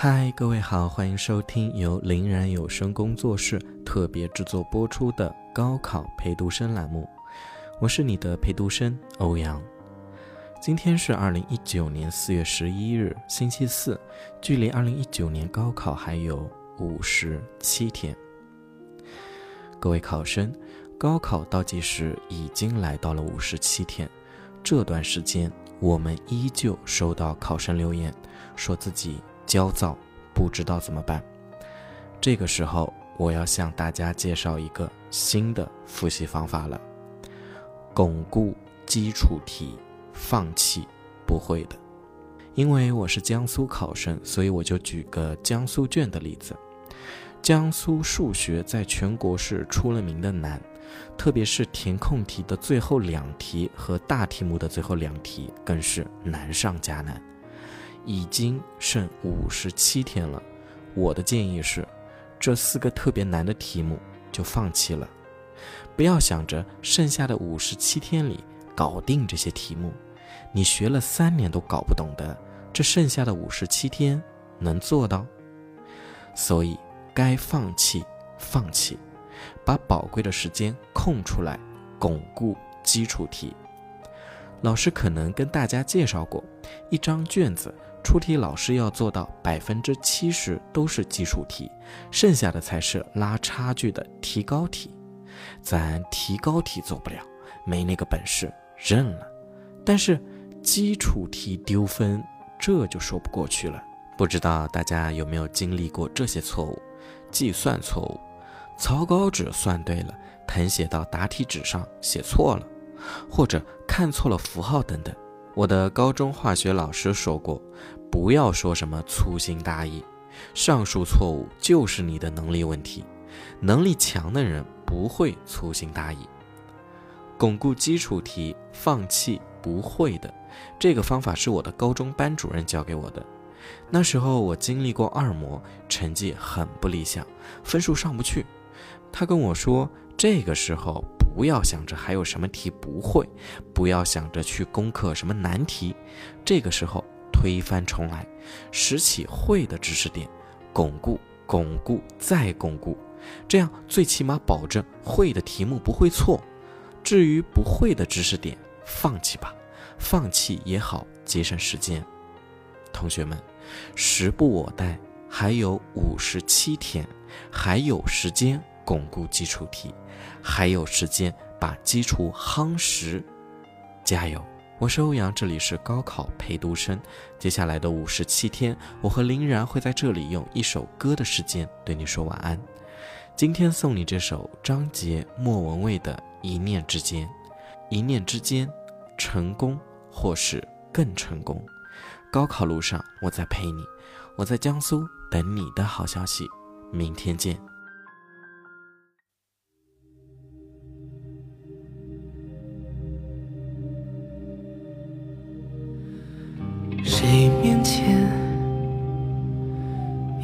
嗨，各位好，欢迎收听由林然有声工作室特别制作播出的高考陪读生栏目，我是你的陪读生欧阳。今天是二零一九年四月十一日，星期四，距离二零一九年高考还有五十七天。各位考生，高考倒计时已经来到了五十七天，这段时间我们依旧收到考生留言，说自己。焦躁，不知道怎么办。这个时候，我要向大家介绍一个新的复习方法了：巩固基础题，放弃不会的。因为我是江苏考生，所以我就举个江苏卷的例子。江苏数学在全国是出了名的难，特别是填空题的最后两题和大题目的最后两题，更是难上加难。已经剩五十七天了，我的建议是，这四个特别难的题目就放弃了，不要想着剩下的五十七天里搞定这些题目，你学了三年都搞不懂的，这剩下的五十七天能做到？所以该放弃放弃，把宝贵的时间空出来巩固基础题。老师可能跟大家介绍过，一张卷子。出题老师要做到百分之七十都是基础题，剩下的才是拉差距的提高题。咱提高题做不了，没那个本事，认了。但是基础题丢分，这就说不过去了。不知道大家有没有经历过这些错误：计算错误，草稿纸算对了，誊写到答题纸上写错了，或者看错了符号等等。我的高中化学老师说过，不要说什么粗心大意，上述错误就是你的能力问题。能力强的人不会粗心大意。巩固基础题，放弃不会的，这个方法是我的高中班主任教给我的。那时候我经历过二模，成绩很不理想，分数上不去。他跟我说，这个时候。不要想着还有什么题不会，不要想着去攻克什么难题，这个时候推翻重来，拾起会的知识点，巩固、巩固再巩固，这样最起码保证会的题目不会错。至于不会的知识点，放弃吧，放弃也好，节省时间。同学们，时不我待，还有五十七天，还有时间。巩固基础题，还有时间把基础夯实，加油！我是欧阳，这里是高考陪读生。接下来的五十七天，我和林然会在这里用一首歌的时间对你说晚安。今天送你这首张杰、莫文蔚的《一念之间》，一念之间，成功或是更成功。高考路上，我在陪你，我在江苏等你的好消息。明天见。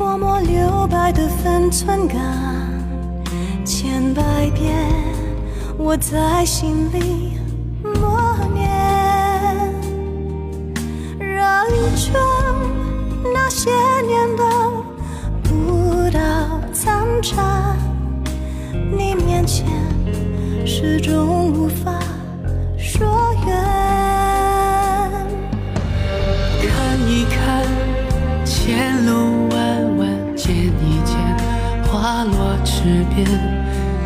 泼墨留白的分寸感，千百遍我在心里默念。绕一圈，那些年的不到残渣，你面前始终无法边，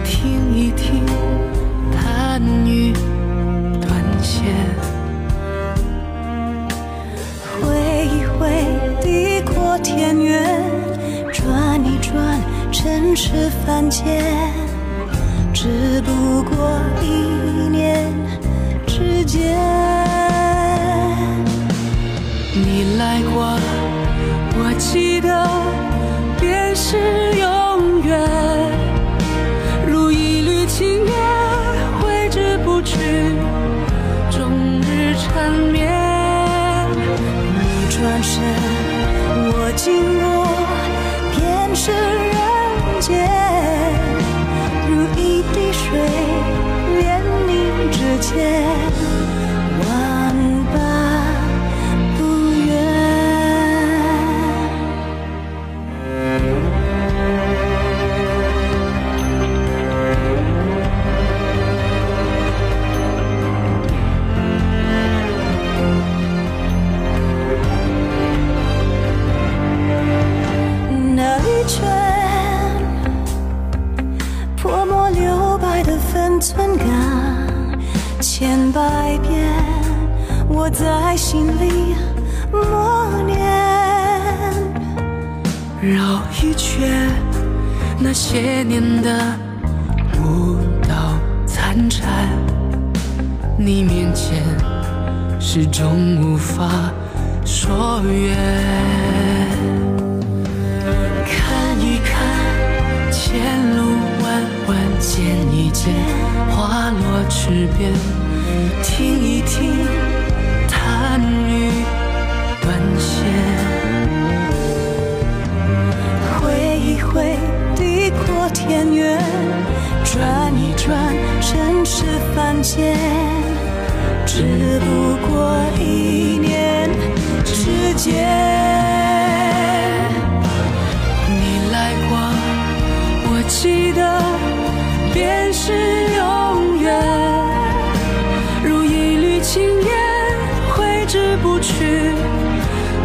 听一听弹雨断线，挥一挥地阔天远，转一转尘世凡间，只不过一念之间。转身，我经过，便是人间，如一滴水，连名之间，圈泼墨留白的分寸感，千百遍我在心里默念。绕一圈，那些年的舞蹈残蝉，你面前始终无法说远。花落池边，听一听，弹雨断线。挥一挥，地阔天远；转一转，尘世凡间。只不过一念之间。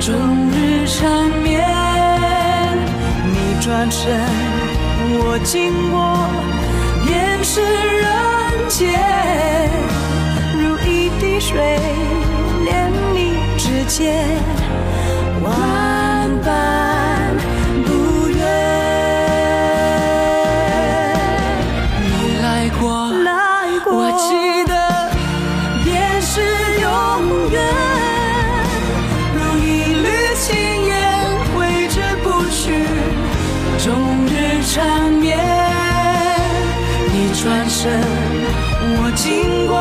终日缠绵。你转身，我经过，便是人间，如一滴水，连你指尖，万般日缠绵。你转身，我经过，